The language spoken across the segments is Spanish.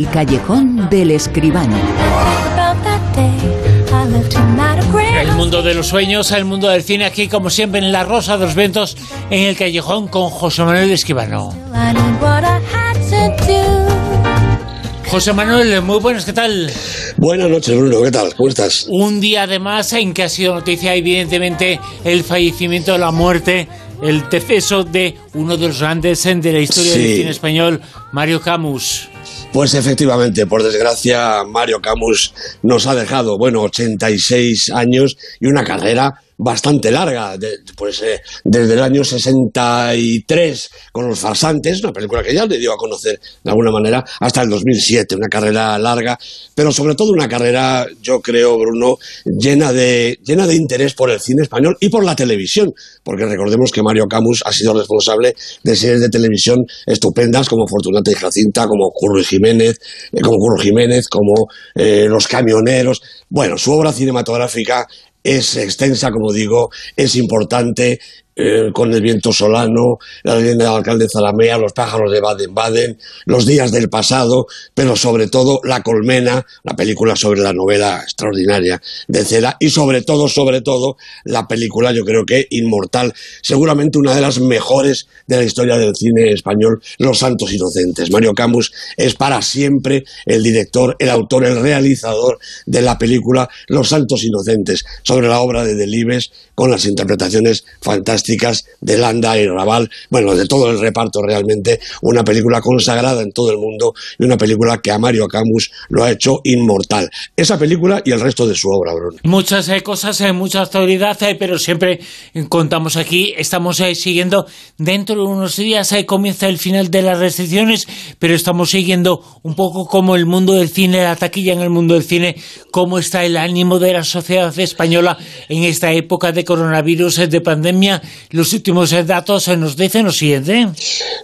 El callejón del escribano. El mundo de los sueños, el mundo del cine, aquí como siempre en La Rosa de los Ventos, en el callejón con José Manuel Escribano. José Manuel, muy buenas, ¿qué tal? Buenas noches, Bruno, ¿qué tal? ¿Cómo estás? Un día además en que ha sido noticia, evidentemente, el fallecimiento, la muerte, el deceso de uno de los grandes de la historia del cine español, Mario Camus. Pues efectivamente, por desgracia, Mario Camus nos ha dejado, bueno, 86 años y una carrera bastante larga, pues eh, desde el año 63 con Los Farsantes, una película que ya le dio a conocer de alguna manera, hasta el 2007, una carrera larga, pero sobre todo una carrera, yo creo, Bruno, llena de, llena de interés por el cine español y por la televisión, porque recordemos que Mario Camus ha sido responsable de series de televisión estupendas como Fortunata y Jacinta, como Curro Jiménez, eh, como Curro Jiménez, como eh, Los Camioneros. Bueno, su obra cinematográfica es extensa, como digo, es importante con el viento solano, la leyenda del alcalde Zalamea, los pájaros de Baden-Baden, los días del pasado, pero sobre todo La Colmena, la película sobre la novela extraordinaria de Cera, y sobre todo, sobre todo, la película, yo creo que inmortal, seguramente una de las mejores de la historia del cine español, Los Santos Inocentes. Mario Camus es para siempre el director, el autor, el realizador de la película Los Santos Inocentes, sobre la obra de Delibes, con las interpretaciones fantásticas de Landa y Raval, bueno, de todo el reparto realmente, una película consagrada en todo el mundo y una película que a Mario Camus lo ha hecho inmortal. Esa película y el resto de su obra, Bruno. Muchas eh, cosas, eh, mucha actualidad, eh, pero siempre contamos aquí, estamos siguiendo, dentro de unos días comienza el final de las restricciones, pero estamos siguiendo un poco como el mundo del cine, la taquilla en el mundo del cine, cómo está el ánimo de la sociedad española en esta época de coronavirus, de pandemia, los últimos datos nos dicen lo siguiente.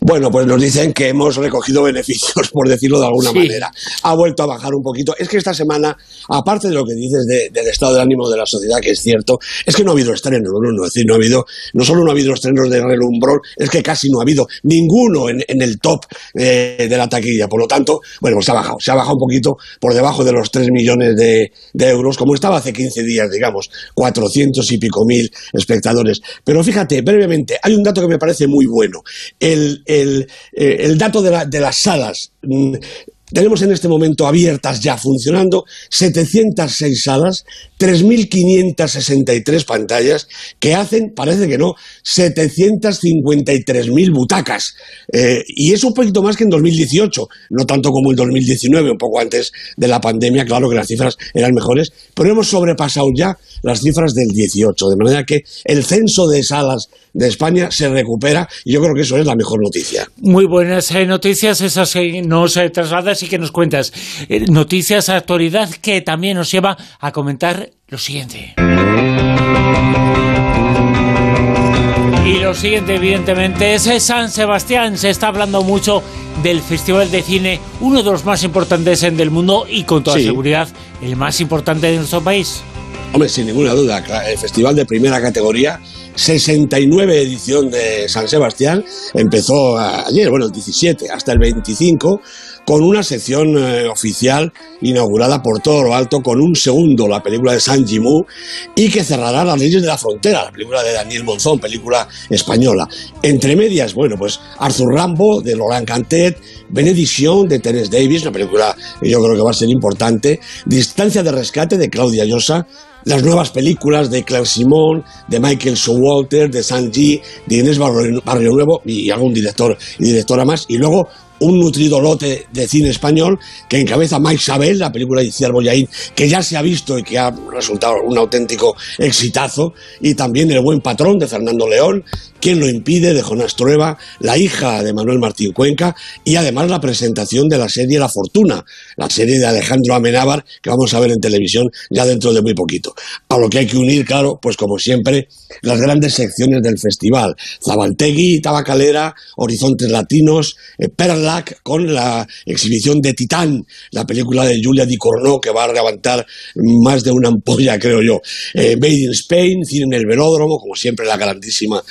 Bueno, pues nos dicen que hemos recogido beneficios, por decirlo de alguna manera. Ha vuelto a bajar un poquito. Es que esta semana, aparte de lo que dices del estado de ánimo de la sociedad, que es cierto, es que no ha habido estrenos, ¿no? Es decir, no ha habido, no solo no ha habido estrenos de relumbrón, es que casi no ha habido ninguno en, el top eh, de la taquilla. Por lo tanto, bueno, pues se ha bajado. Se ha bajado un poquito por debajo de los 3 millones de, de euros, como estaba hace 15 días, digamos, 400 y pico mil espectadores. Pero fíjate, fíjate, brevemente, hay un dato que me parece muy bueno. El, el, eh, el dato de, la, de, las salas. Tenemos en este momento abiertas ya funcionando 706 salas, 3.563 pantallas que hacen, parece que no, 753.000 butacas. Eh, y es un poquito más que en 2018, no tanto como en 2019, un poco antes de la pandemia, claro que las cifras eran mejores, pero hemos sobrepasado ya las cifras del 18, de manera que el censo de salas de España se recupera y yo creo que eso es la mejor noticia. Muy buenas eh, noticias esas que nos eh, trasladas y que nos cuentas. Eh, noticias, actualidad que también nos lleva a comentar lo siguiente. Y lo siguiente, evidentemente, es San Sebastián. Se está hablando mucho del Festival de Cine, uno de los más importantes del mundo y con toda seguridad el más importante de nuestro país. Hombre, sin ninguna duda, el festival de primera categoría 69 edición de San Sebastián, empezó ayer, bueno, el 17 hasta el 25, con una sección eh, oficial inaugurada por todo lo alto, con un segundo, la película de San Jimú, y que cerrará Las leyes de la frontera, la película de Daniel Monzón, película española. Entre medias, bueno, pues Arthur Rambo, de Laurent Cantet, Benediction, de Terence Davis, una película que yo creo que va a ser importante, Distancia de rescate, de Claudia Llosa, las nuevas películas de Claire Simon, de Michael Showalter, de Sanji, de Inés Barrio Nuevo y algún director y directora más. Y luego un nutrido lote de cine español que encabeza Mike Sabel, la película de Iciar Boyaín, que ya se ha visto y que ha resultado un auténtico exitazo, y también El buen patrón de Fernando León, Quien lo impide de Jonás Trueba, La hija de Manuel Martín Cuenca, y además la presentación de la serie La Fortuna, la serie de Alejandro Amenábar, que vamos a ver en televisión ya dentro de muy poquito. A lo que hay que unir, claro, pues como siempre, las grandes secciones del festival, Zabaltegui, Tabacalera, Horizontes Latinos, eh, Perla Lac con la exhibición de Titán, la película de Julia Di Cornó que va a levantar más de una ampolla, creo yo. Eh, Made in Spain, cine en el velódromo, como siempre la grandísima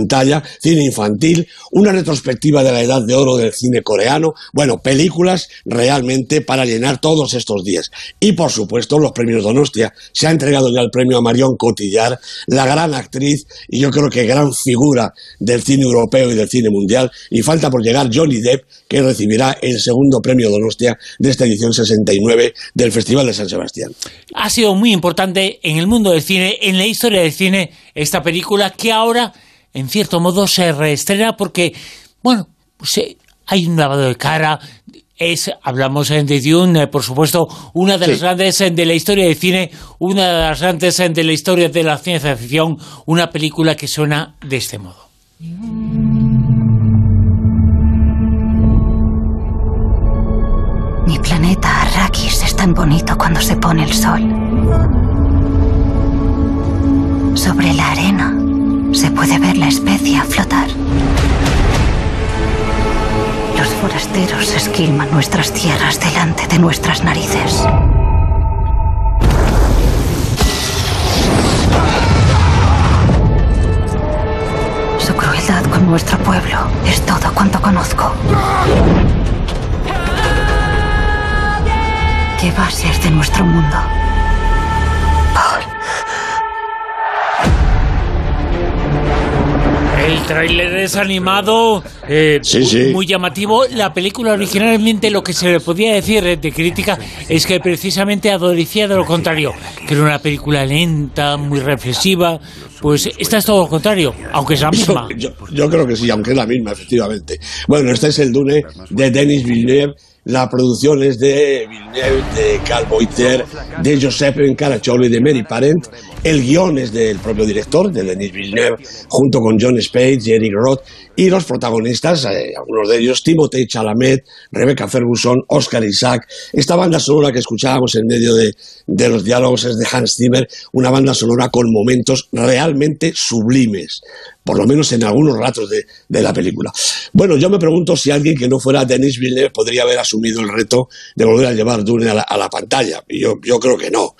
pantalla, cine infantil, una retrospectiva de la edad de oro del cine coreano, bueno, películas realmente para llenar todos estos días. Y por supuesto, los premios Donostia. Se ha entregado ya el premio a Marion Cotillar, la gran actriz y yo creo que gran figura del cine europeo y del cine mundial. Y falta por llegar Johnny Depp, que recibirá el segundo premio Donostia de esta edición 69 del Festival de San Sebastián. Ha sido muy importante en el mundo del cine, en la historia del cine, esta película que ahora, en cierto modo, se reestrena porque, bueno, hay un lavado de cara, es, hablamos de Dune, por supuesto, una de las grandes de la historia del cine, una de las grandes de la historia de la ciencia ficción, una película que suena de este modo. Mi planeta Arrakis es tan bonito cuando se pone el sol. Sobre la arena se puede ver la especia flotar. Los forasteros esquilman nuestras tierras delante de nuestras narices. Su crueldad con nuestro pueblo es todo cuanto conozco. ¿Qué va a ser de nuestro mundo? El tráiler es animado, eh, muy llamativo. La película originalmente lo que se le podía decir de crítica es que precisamente adolecía de lo contrario, que era una película lenta, muy reflexiva. Pues esta es todo lo contrario, aunque es la misma. Yo, creo que sí, aunque es la misma, efectivamente. Bueno, este es el Dune de Denis Villeneuve la producción es de Villeneuve, de Carl Boiter, de Joseph Caracciolo y de Mary Parent. El guion es del propio director, de Denis Villeneuve, junto con John Spade y Eric Roth. Y los protagonistas, eh, algunos de ellos, Timothée Chalamet, Rebecca Ferguson, Oscar Isaac. Esta banda sonora que escuchábamos en medio de, de los diálogos es de Hans Zimmer, una banda sonora con momentos realmente sublimes por lo menos en algunos ratos de, la película. Bueno, yo me pregunto si alguien que no fuera Denis Villeneuve podría haber asumido el reto de volver a llevar Dune a la, pantalla. Yo, yo creo que no.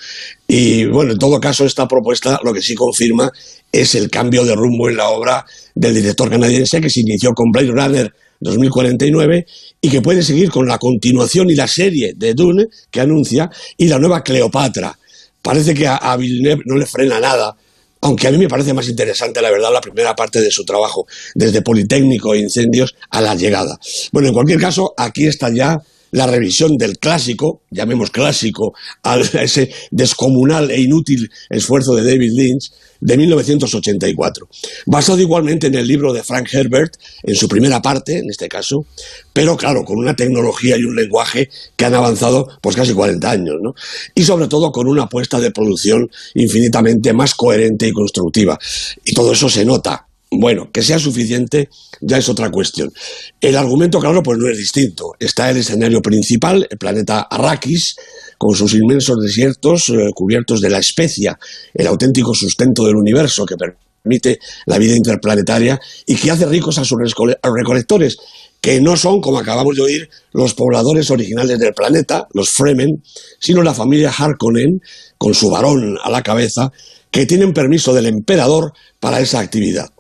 Y bueno, en todo caso, esta propuesta lo que sí confirma es el cambio de rumbo en la obra del director canadiense que se inició con Blade Runner 2049 y que puede seguir con la continuación y la serie de Dune que anuncia y la nueva Cleopatra. Parece que a, Villeneuve no le frena nada aunque a mí me parece más interesante, la verdad, la primera parte de su trabajo, desde Politécnico e Incendios a la llegada. Bueno, en cualquier caso, aquí está ya la revisión del clásico, llamemos clásico, a ese descomunal e inútil esfuerzo de David Lynch de 1984, basado igualmente en el libro de Frank Herbert, en su primera parte, en este caso, pero claro, con una tecnología y un lenguaje que han avanzado pues casi 40 años, ¿no? Y sobre todo con una apuesta de producción infinitamente más coherente y constructiva. Y todo eso se nota bueno, que sea suficiente ya es otra cuestión. El argumento, claro, pues no es distinto. Está el escenario principal, el planeta Arrakis, con sus inmensos desiertos eh, cubiertos de la especia, el auténtico sustento del universo que permite la vida interplanetaria y que hace ricos a sus recolectores, que no son, como acabamos de oír, los pobladores originales del planeta, los Fremen, sino la familia Harkonnen, con su varón a la cabeza, que tienen permiso del emperador para esa actividad.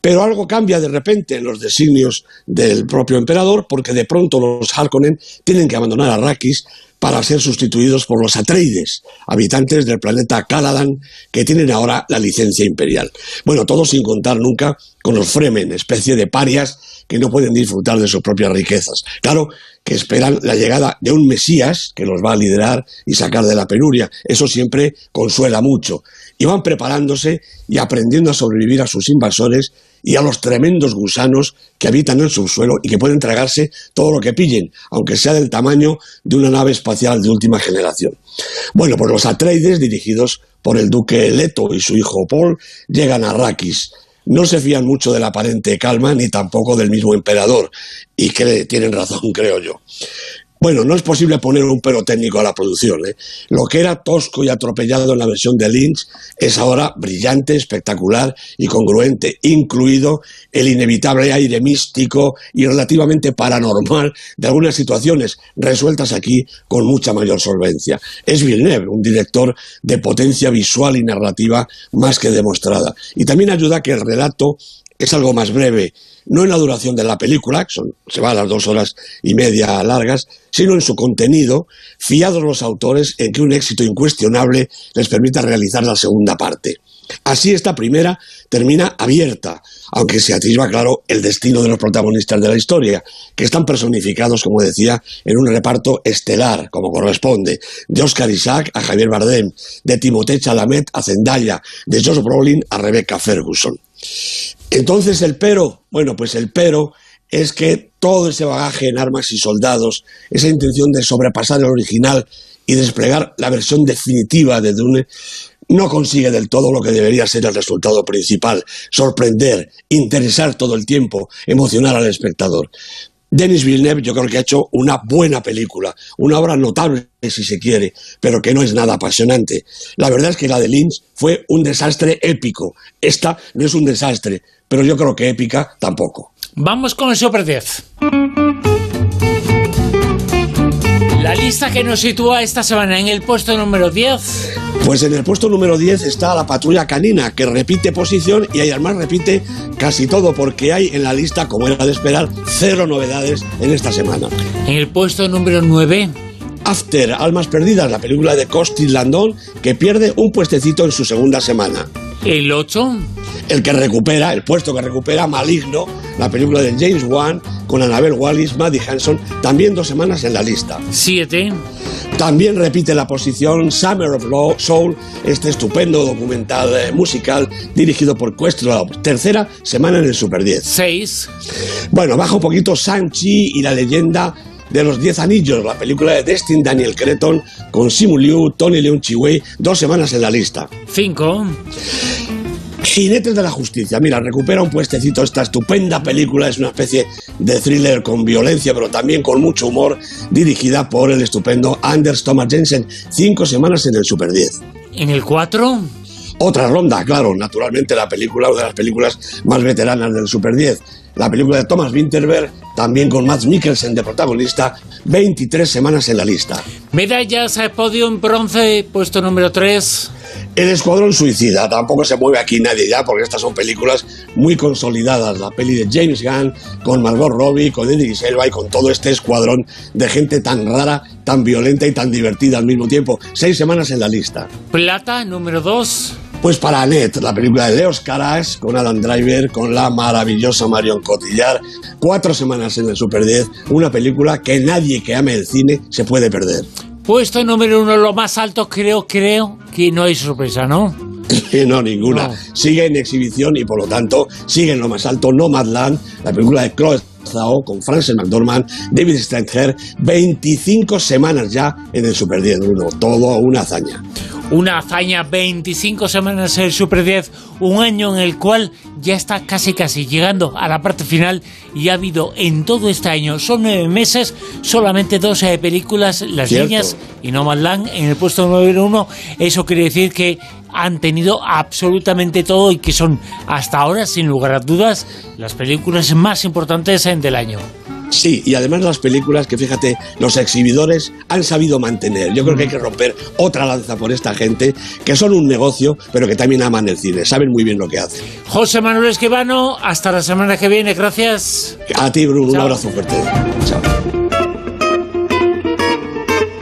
Pero algo cambia de repente en los designios del propio emperador, porque de pronto los Harkonnen tienen que abandonar Arrakis para ser sustituidos por los Atreides, habitantes del planeta Caladan, que tienen ahora la licencia imperial. Bueno, todo sin contar nunca con los Fremen, especie de parias que no pueden disfrutar de sus propias riquezas. Claro que esperan la llegada de un Mesías que los va a liderar y sacar de la penuria. Eso siempre consuela mucho. Y van preparándose y aprendiendo a sobrevivir a sus invasores y a los tremendos gusanos que habitan el subsuelo y que pueden tragarse todo lo que pillen, aunque sea del tamaño de una nave espacial de última generación. Bueno, pues los Atreides, dirigidos por el duque Leto y su hijo Paul, llegan a Arrakis, no se fían mucho de la aparente calma ni tampoco del mismo emperador, y que tienen razón, creo yo. Bueno, no es posible poner un pero técnico a la producción. ¿eh? Lo que era tosco y atropellado en la versión de Lynch es ahora brillante, espectacular y congruente, incluido el inevitable aire místico y relativamente paranormal de algunas situaciones resueltas aquí con mucha mayor solvencia. Es Villeneuve, un director de potencia visual y narrativa más que demostrada. Y también ayuda a que el relato es algo más breve, no en la duración de la película, que se va a las dos horas y media largas, sino en su contenido, fiados los autores en que un éxito incuestionable les permita realizar la segunda parte. Así esta primera termina abierta, aunque se atisba claro el destino de los protagonistas de la historia, que están personificados, como decía, en un reparto estelar, como corresponde, de Oscar Isaac a Javier Bardem, de Timothée Chalamet a Zendaya, de Josh Brolin a Rebecca Ferguson. Entonces el pero, bueno, pues el pero es que todo ese bagaje en armas y soldados, esa intención de sobrepasar el original y desplegar la versión definitiva de Dune, no consigue del todo lo que debería ser el resultado principal, sorprender, interesar todo el tiempo, emocionar al espectador. Denis Villeneuve yo creo que ha hecho una buena película, una obra notable si se quiere, pero que no es nada apasionante. La verdad es que la de Lynch fue un desastre épico. Esta no es un desastre, pero yo creo que épica tampoco. Vamos con el Super 10. La lista que nos sitúa esta semana en el puesto número 10. Pues en el puesto número 10 está la patrulla canina, que repite posición y además repite casi todo, porque hay en la lista, como era de esperar, cero novedades en esta semana. En el puesto número 9. After, Almas Perdidas, la película de Costis Landon, que pierde un puestecito en su segunda semana. El 8. El que recupera, el puesto que recupera Maligno, la película de James Wan, con Annabelle Wallis, Maddie Hanson, también dos semanas en la lista. 7. También repite la posición Summer of Soul, este estupendo documental eh, musical dirigido por Questlove. Tercera semana en el Super 10. 6. Bueno, baja un poquito Sanchi y la leyenda de los Diez Anillos, la película de Destin Daniel Creton con Simu Liu, Tony Leung Chiwei, dos semanas en la lista. 5. Jinetes de la Justicia. Mira, recupera un puestecito esta estupenda película. Es una especie de thriller con violencia, pero también con mucho humor, dirigida por el estupendo Anders Thomas Jensen. Cinco semanas en el Super 10. En el 4. Otra ronda, claro, naturalmente la película, una de las películas más veteranas del Super 10. La película de Thomas Winterberg, también con Matt Mikkelsen de protagonista, 23 semanas en la lista. Medallas al podio en bronce, puesto número 3. El Escuadrón Suicida, tampoco se mueve aquí nadie ya, porque estas son películas muy consolidadas. La peli de James Gunn, con Margot Robbie, con Idris Elba y con todo este escuadrón de gente tan rara, tan violenta y tan divertida al mismo tiempo. Seis semanas en la lista. Plata, número 2. Pues para Annette, la película de Leos Caras, con Adam Driver, con la maravillosa Marion Cotillard, cuatro semanas en el Super 10, una película que nadie que ame el cine se puede perder. Puesto número uno, lo más alto, creo, creo que no hay sorpresa, ¿no? no, ninguna. No. Sigue en exhibición y por lo tanto sigue en lo más alto Nomadland, la película de Chloe Zhao con Frances McDormand, David Strathair, 25 semanas ya en el Super 10, Bruno. Todo una hazaña. Una hazaña, 25 semanas en el Super 10, un año en el cual ya está casi casi llegando a la parte final y ha habido en todo este año, son nueve meses, solamente dos eh, películas, Las Cierto. Niñas y No Man's Land en el puesto número uno. Eso quiere decir que han tenido absolutamente todo y que son hasta ahora, sin lugar a dudas, las películas más importantes eh, del año. Sí, y además las películas que fíjate, los exhibidores han sabido mantener. Yo creo que hay que romper otra lanza por esta gente, que son un negocio, pero que también aman el cine, saben muy bien lo que hacen. José Manuel Esquivano, hasta la semana que viene, gracias. A ti, Bruno, un abrazo fuerte. Chao.